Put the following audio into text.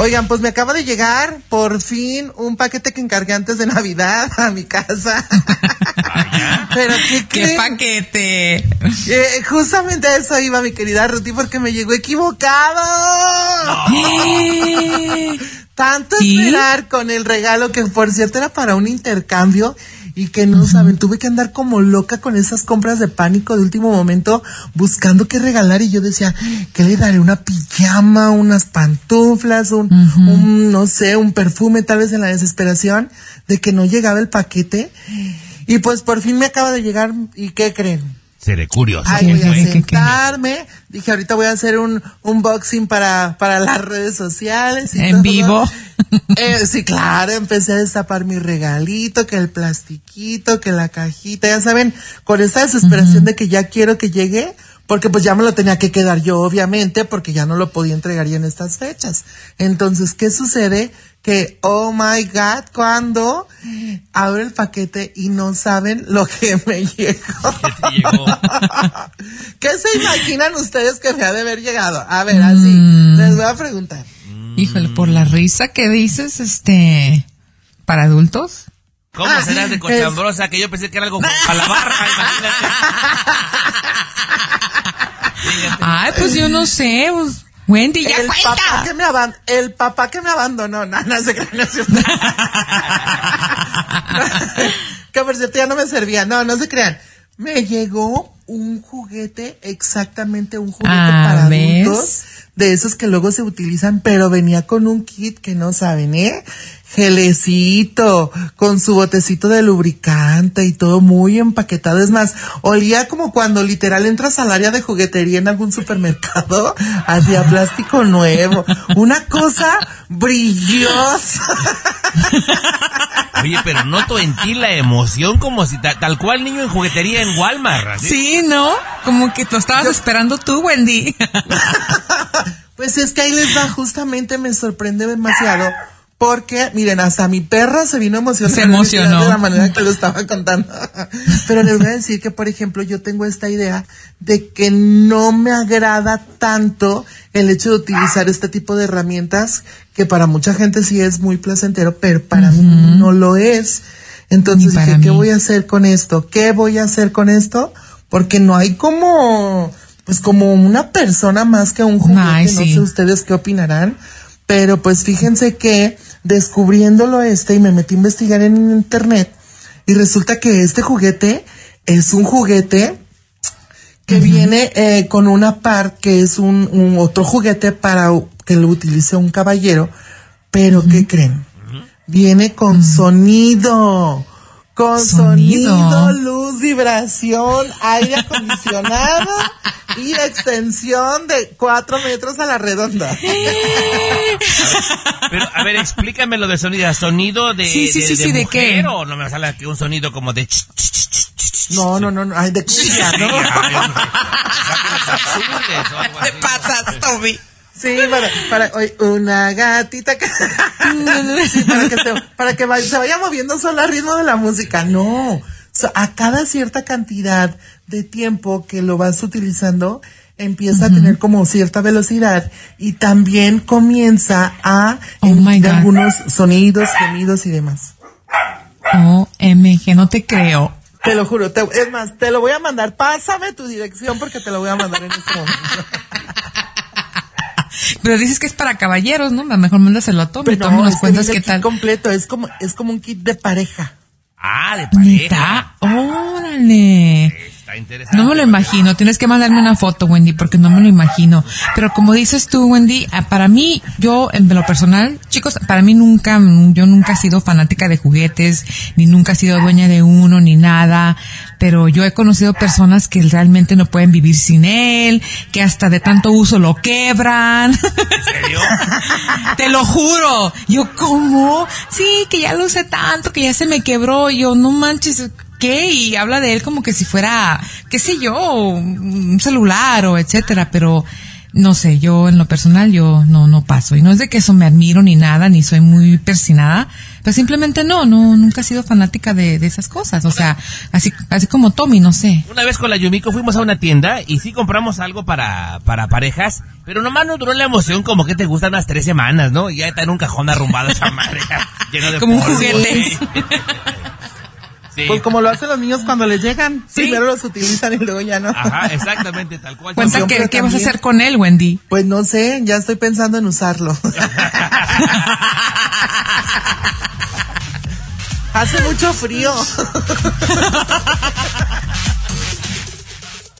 Oigan, pues me acaba de llegar por fin un paquete que encargué antes de Navidad a mi casa. Pero ¿qué, ¿Qué paquete? Eh, justamente a eso iba mi querida Ruti porque me llegó equivocado. Tanto esperar con el regalo que por cierto era para un intercambio y que no saben, tuve que andar como loca con esas compras de pánico de último momento buscando qué regalar y yo decía, ¿qué le daré? Una pijama, unas pantuflas, un, un, no sé, un perfume tal vez en la desesperación de que no llegaba el paquete. Y pues por fin me acaba de llegar y ¿qué creen? Seré curioso. Ay, voy a sentarme. Dije, ahorita voy a hacer un unboxing para, para las redes sociales. Y ¿En vivo? Eh, sí, claro, empecé a destapar mi regalito, que el plastiquito, que la cajita, ya saben, con esa desesperación de que ya quiero que llegue, porque pues ya me lo tenía que quedar yo, obviamente, porque ya no lo podía entregar ya en estas fechas. Entonces, ¿qué sucede? Que, oh my God, cuando abro el paquete y no saben lo que me llegó. ¿Qué te llegó? ¿Qué se imaginan ustedes que me ha de haber llegado? A ver, así, Mm. les voy a preguntar. Híjole, por la risa que dices, este, para adultos. ¿Cómo Ah, serás de es- cochambrosa? Que yo pensé que era algo para la barra, imagínate. Ay, pues yo no sé, pues, Wendy, ya el papá cuenta. que me aban- el papá que me abandonó, no, no se crean, no es cierto. que por cierto ya no me servía, no, no se crean. Me llegó un juguete, exactamente un juguete Ah, para ¿ves? adultos, de esos que luego se utilizan, pero venía con un kit que no saben, ¿eh? Gelecito, con su botecito de lubricante y todo muy empaquetado. Es más, olía como cuando literal entras al área de juguetería en algún supermercado, hacia plástico nuevo. Una cosa brillosa. Oye, pero noto en ti la emoción como si ta- tal cual niño en juguetería en Walmart. Sí, ¿no? Como que lo estabas esperando tú, Wendy. Pues es que ahí les va, justamente me sorprende demasiado. Porque, miren, hasta mi perra se vino emocionada. Se emocionó. De la manera que lo estaba contando. Pero les voy a decir que, por ejemplo, yo tengo esta idea de que no me agrada tanto el hecho de utilizar este tipo de herramientas, que para mucha gente sí es muy placentero, pero para mí no lo es. Entonces dije, ¿qué voy a hacer con esto? ¿Qué voy a hacer con esto? Porque no hay como, pues como una persona más que un juguete. Ay, no sí. sé ustedes qué opinarán. Pero pues fíjense que descubriéndolo este y me metí a investigar en internet y resulta que este juguete es un juguete que viene eh, con una par que es un, un otro juguete para que lo utilice un caballero, pero ¿qué creen? Viene con sonido, con Sonido. sonido, luz, vibración, aire acondicionado y extensión de cuatro metros a la redonda. Pero, a ver, explícame lo de sonido. ¿Sonido de, Sí, sí, de, sí, de sí, ¿de mujer qué? o no me sale aquí un sonido como de... ch, ch, ch, ch, ch, ch? No, no, no, no, ay, de cumbia, ¿no? Toby? Sí, para, para, oye, una gatita que, Sí, para que, se, para que vaya- se vaya moviendo solo al ritmo de la música. No, So, a cada cierta cantidad de tiempo que lo vas utilizando, empieza a tener como cierta velocidad y también comienza a Oh emitir algunos sonidos, gemidos y demás. OMG, no te creo. Te lo juro, te- es más, te lo voy a mandar. Pásame tu dirección porque te lo voy a mandar en este momento. Pero dices que es para caballeros, ¿no? A lo mejor mándaselo a Tommy, Pero Tommy no, nos cuentas qué tal. completo, es como, es como un kit de pareja. Ah, de pareja. ¿Neta? ¡Órale! Está interesante. No me lo imagino, tienes que mandarme una foto, Wendy, porque no me lo imagino. Pero como dices tú, Wendy, ah, para mí, yo en lo personal, chicos, para mí nunca, yo nunca he sido fanática de juguetes, ni nunca he sido dueña de uno, ni nada. Pero yo he conocido personas que realmente no pueden vivir sin él, que hasta de tanto uso lo quebran. ¿En serio? Te lo juro. Yo, ¿cómo? Sí, que ya lo usé tanto, que ya se me quebró. Yo, no manches, ¿qué? Y habla de él como que si fuera, qué sé yo, un celular o etcétera, pero no sé, yo en lo personal yo no no paso y no es de que eso me admiro ni nada ni soy muy persinada, pero simplemente no, no nunca he sido fanática de, de esas cosas, o sea, así así como Tommy, no sé. Una vez con la Yumiko fuimos a una tienda y sí compramos algo para, para parejas, pero nomás no duró la emoción como que te gustan unas tres semanas, ¿no? Y ya está en un cajón arrumbado esa madre, lleno de Como un polvo, juguete. sí. Sí. Pues como lo hacen los niños cuando les llegan. Sí. Primero los utilizan y luego ya no. Ajá, exactamente, tal cual. Cuenta que, qué vas a hacer con él, Wendy. Pues no sé, ya estoy pensando en usarlo. Hace mucho frío.